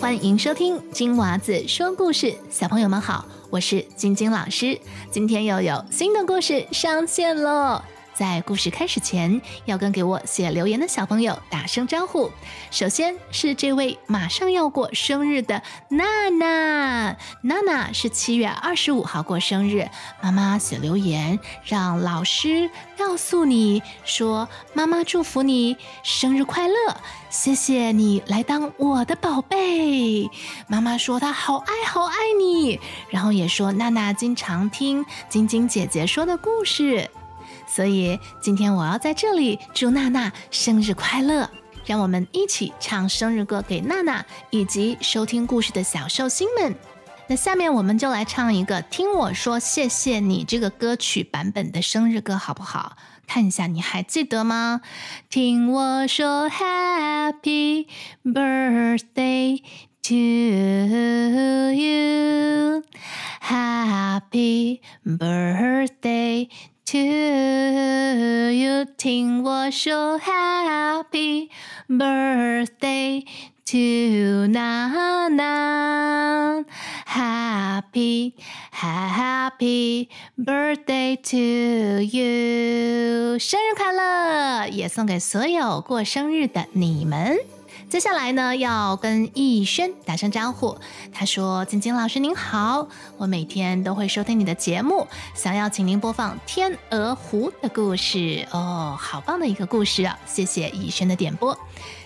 欢迎收听金娃子说故事，小朋友们好，我是晶晶老师，今天又有新的故事上线喽。在故事开始前，要跟给我写留言的小朋友打声招呼。首先是这位马上要过生日的娜娜，娜娜是七月二十五号过生日，妈妈写留言让老师告诉你说，妈妈祝福你生日快乐，谢谢你来当我的宝贝。妈妈说她好爱好爱你，然后也说娜娜经常听晶晶姐姐说的故事。所以今天我要在这里祝娜娜生日快乐，让我们一起唱生日歌给娜娜以及收听故事的小寿星们。那下面我们就来唱一个《听我说谢谢你》这个歌曲版本的生日歌，好不好？看一下你还记得吗？听我说 Happy Birthday to you，Happy Birthday。To you，听我说，Happy birthday to 娜娜，Happy Happy birthday to you，生日快乐！也送给所有过生日的你们。 接下来呢，要跟逸轩打声招呼。他说：“晶晶老师您好，我每天都会收听你的节目，想要请您播放《天鹅湖》的故事哦，好棒的一个故事啊！谢谢逸轩的点播。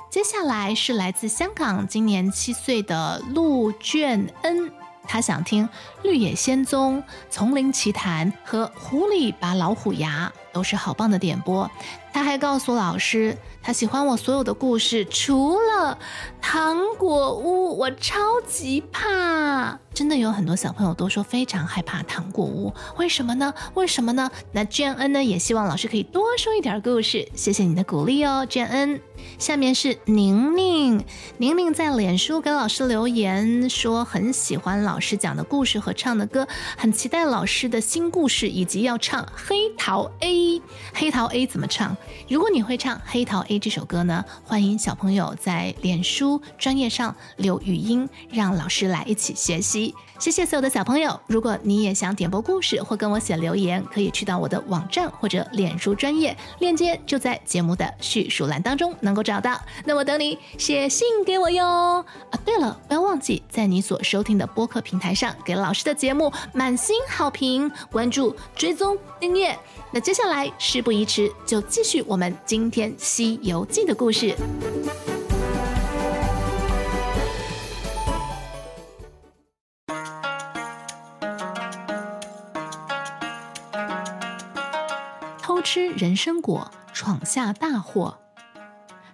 接下来是来自香港，今年七岁的陆卷恩，他想听《绿野仙踪》《丛林奇谭》和《狐狸拔老虎牙》，都是好棒的点播。他还告诉老师。”他喜欢我所有的故事，除了糖果屋，我超级怕。真的有很多小朋友都说非常害怕糖果屋，为什么呢？为什么呢？那娟恩呢？也希望老师可以多说一点故事。谢谢你的鼓励哦，娟恩。下面是宁宁，宁宁在脸书给老师留言说很喜欢老师讲的故事和唱的歌，很期待老师的新故事以及要唱黑桃 A。黑桃 A 怎么唱？如果你会唱黑桃 A 这首歌呢？欢迎小朋友在脸书专业上留语音，让老师来一起学习。谢谢所有的小朋友。如果你也想点播故事或跟我写留言，可以去到我的网站或者脸书专业链接，就在节目的叙述栏当中能够找到。那我等你写信给我哟。啊，对了，不要忘记在你所收听的播客平台上给老师的节目满星好评、关注、追踪、订阅。那接下来事不宜迟，就继续我们今天《西游记》的故事。吃人参果，闯下大祸。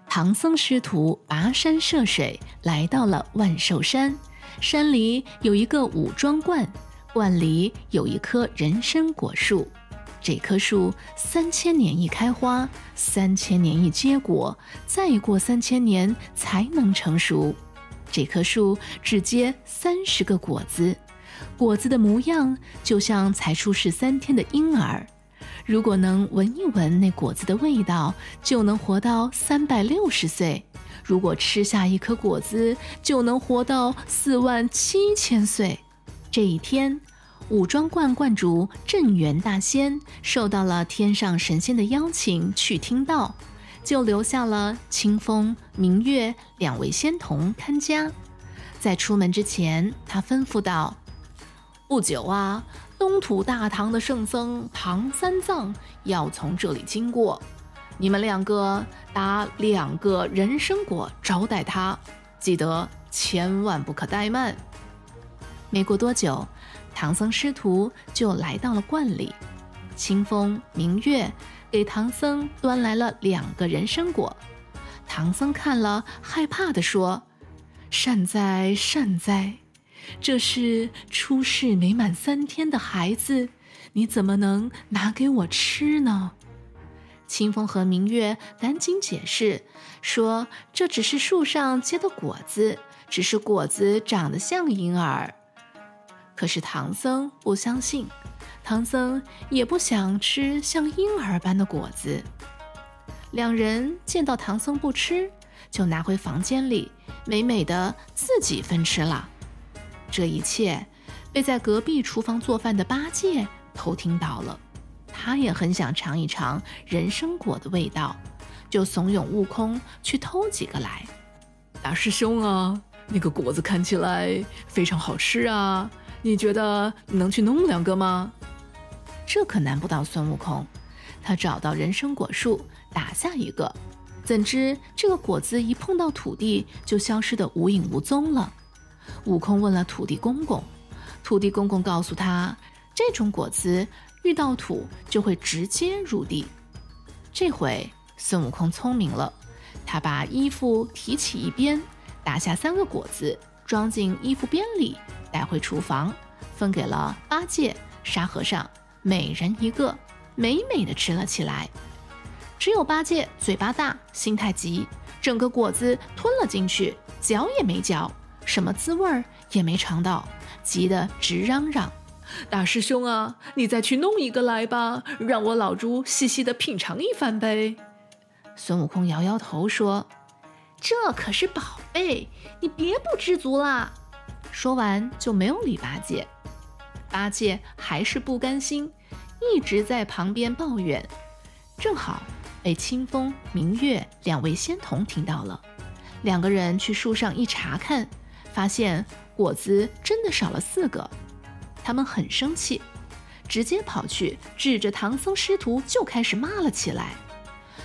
唐僧师徒跋山涉水，来到了万寿山。山里有一个武装观，观里有一棵人参果树。这棵树三千年一开花，三千年一结果，再过三千年才能成熟。这棵树只结三十个果子，果子的模样就像才出世三天的婴儿。如果能闻一闻那果子的味道，就能活到三百六十岁；如果吃下一颗果子，就能活到四万七千岁。这一天，武装观观主镇元大仙受到了天上神仙的邀请去听道，就留下了清风、明月两位仙童看家。在出门之前，他吩咐道：“不久啊。”东土大唐的圣僧唐三藏要从这里经过，你们两个打两个人参果招待他，记得千万不可怠慢。没过多久，唐僧师徒就来到了观里，清风明月给唐僧端来了两个人参果，唐僧看了害怕地说：“善哉善哉。”这是出世没满三天的孩子，你怎么能拿给我吃呢？清风和明月赶紧解释说：“这只是树上结的果子，只是果子长得像婴儿。”可是唐僧不相信，唐僧也不想吃像婴儿般的果子。两人见到唐僧不吃，就拿回房间里，美美的自己分吃了。这一切被在隔壁厨房做饭的八戒偷听到了，他也很想尝一尝人参果的味道，就怂恿悟空去偷几个来。大师兄啊，那个果子看起来非常好吃啊，你觉得能去弄两个吗？这可难不倒孙悟空，他找到人参果树，打下一个。怎知这个果子一碰到土地，就消失得无影无踪了。悟空问了土地公公，土地公公告诉他，这种果子遇到土就会直接入地。这回孙悟空聪明了，他把衣服提起一边，打下三个果子，装进衣服边里，带回厨房，分给了八戒、沙和尚，每人一个，美美的吃了起来。只有八戒嘴巴大，心太急，整个果子吞了进去，嚼也没嚼，什么滋味儿也没尝到，急得直嚷嚷：“大师兄啊，你再去弄一个来吧，让我老猪细细的品尝一番呗。”孙悟空摇摇头说：“这可是宝贝，你别不知足啦。”说完就没有理八戒。八戒还是不甘心，一直在旁边抱怨，正好。被清风明月两位仙童听到了，两个人去树上一查看，发现果子真的少了四个，他们很生气，直接跑去指着唐僧师徒就开始骂了起来。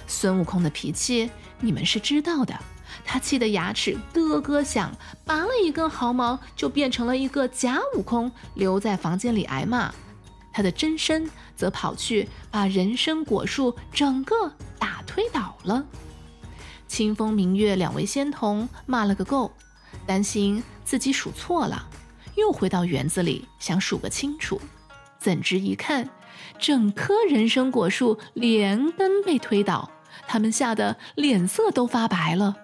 孙悟空的脾气你们是知道的，他气得牙齿咯咯响，拔了一根毫毛就变成了一个假悟空，留在房间里挨骂。他的真身则跑去把人参果树整个打推倒了。清风明月两位仙童骂了个够，担心自己数错了，又回到园子里想数个清楚。怎知一看，整棵人参果树连根被推倒，他们吓得脸色都发白了。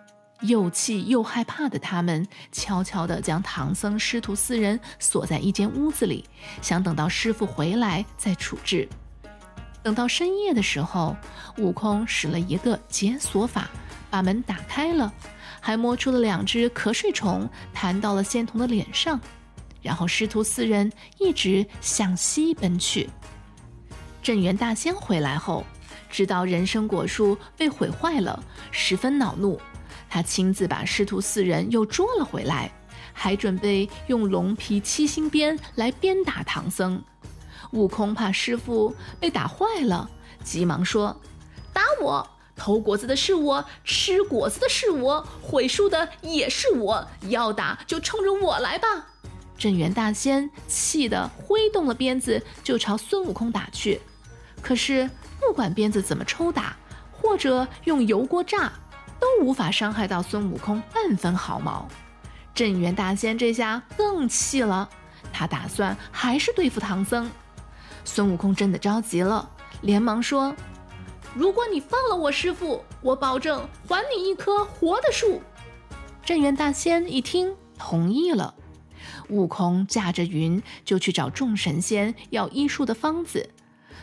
又气又害怕的他们，悄悄地将唐僧师徒四人锁在一间屋子里，想等到师傅回来再处置。等到深夜的时候，悟空使了一个解锁法，把门打开了，还摸出了两只瞌睡虫，弹到了仙童的脸上。然后师徒四人一直向西奔去。镇元大仙回来后，知道人参果树被毁坏了，十分恼怒。他亲自把师徒四人又捉了回来，还准备用龙皮七星鞭来鞭打唐僧。悟空怕师傅被打坏了，急忙说：“打我！偷果子的是我，吃果子的是我，毁树的也是我。要打就冲着我来吧！”镇元大仙气得挥动了鞭子，就朝孙悟空打去。可是不管鞭子怎么抽打，或者用油锅炸。都无法伤害到孙悟空半分毫毛。镇元大仙这下更气了，他打算还是对付唐僧。孙悟空真的着急了，连忙说：“如果你放了我师傅，我保证还你一棵活的树。”镇元大仙一听，同意了。悟空驾着云就去找众神仙要医术的方子，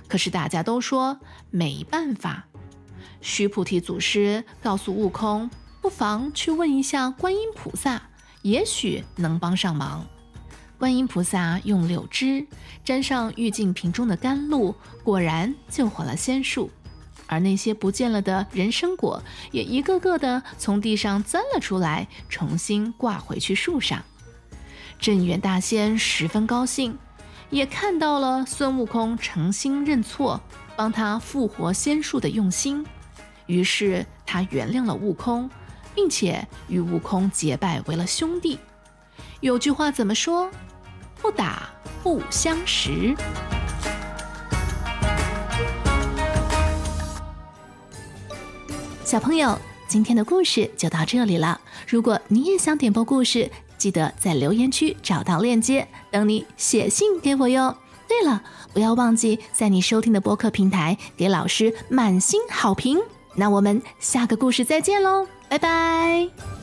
可是大家都说没办法。须菩提祖师告诉悟空，不妨去问一下观音菩萨，也许能帮上忙。观音菩萨用柳枝沾上玉净瓶中的甘露，果然救活了仙树，而那些不见了的人参果也一个个的从地上钻了出来，重新挂回去树上。镇元大仙十分高兴，也看到了孙悟空诚心认错，帮他复活仙树的用心。于是他原谅了悟空，并且与悟空结拜为了兄弟。有句话怎么说？不打不相识。小朋友，今天的故事就到这里了。如果你也想点播故事，记得在留言区找到链接，等你写信给我哟。对了，不要忘记在你收听的播客平台给老师满星好评。那我们下个故事再见喽，拜拜。